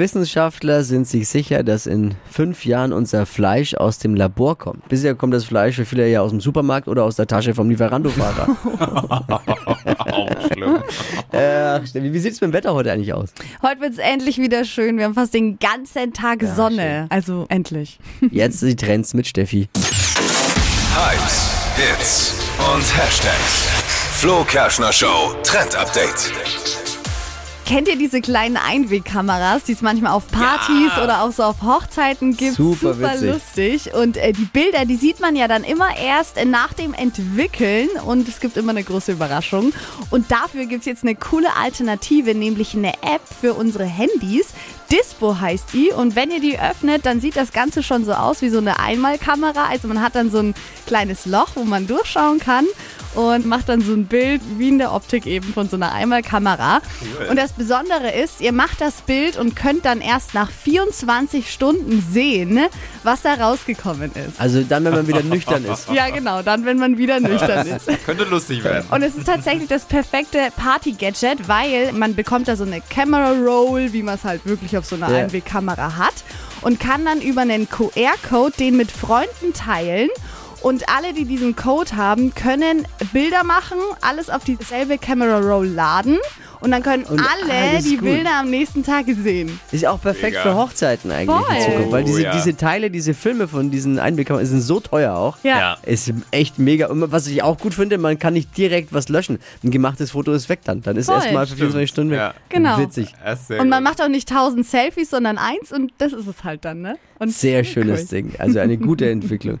Wissenschaftler sind sich sicher, dass in fünf Jahren unser Fleisch aus dem Labor kommt. Bisher kommt das Fleisch für viele ja aus dem Supermarkt oder aus der Tasche vom Lieferando-Fahrer. Auch schlimm. äh, Steffi, wie sieht es mit dem Wetter heute eigentlich aus? Heute wird es endlich wieder schön. Wir haben fast den ganzen Tag Sonne. Also endlich. Jetzt die Trends mit Steffi. Hypes, Hits und Hashtags. Flo Kerschner Show Trend Update. Kennt ihr diese kleinen Einwegkameras, die es manchmal auf Partys Ja. oder auch so auf Hochzeiten gibt? Super witzig. lustig. Und äh, die Bilder, die sieht man ja dann immer erst äh, nach dem Entwickeln und es gibt immer eine große Überraschung. Und dafür gibt es jetzt eine coole Alternative, nämlich eine App für unsere Handys. Dispo heißt die und wenn ihr die öffnet, dann sieht das Ganze schon so aus wie so eine Einmalkamera. Also man hat dann so ein kleines Loch, wo man durchschauen kann und macht dann so ein Bild wie in der Optik eben von so einer Einmalkamera. Und das Besondere ist, ihr macht das Bild und könnt dann erst nach 24 Stunden sehen, was da rausgekommen ist. Also dann, wenn man wieder nüchtern ist. Ja, genau, dann, wenn man wieder nüchtern ist. Könnte lustig werden. Und es ist tatsächlich das perfekte Party-Gadget, weil man bekommt da so eine Camera Roll, wie man es halt wirklich auf so einer Ja. Einwegkamera hat und kann dann über einen QR-Code den mit Freunden teilen. Und alle, die diesen Code haben, können Bilder machen, alles auf dieselbe Camera Roll laden und dann können Und alle die gut. Bilder am nächsten Tag sehen. Ist auch perfekt Mega. für Hochzeiten eigentlich Voll. in Zukunft. Weil Oh, diese, ja. diese Teile, diese Filme von diesen Einwegkameras sind so teuer auch. Ja. Ist echt mega. Und was ich auch gut finde, man kann nicht direkt was löschen. Ein gemachtes Foto ist weg dann. Dann ist erstmal für 24 Stunden weg. Ja. Genau. Witzig. Und man gut. macht auch nicht tausend Selfies, sondern eins und das ist es halt dann, ne? Und Sehr schönes cool. Ding. Also eine gute Entwicklung.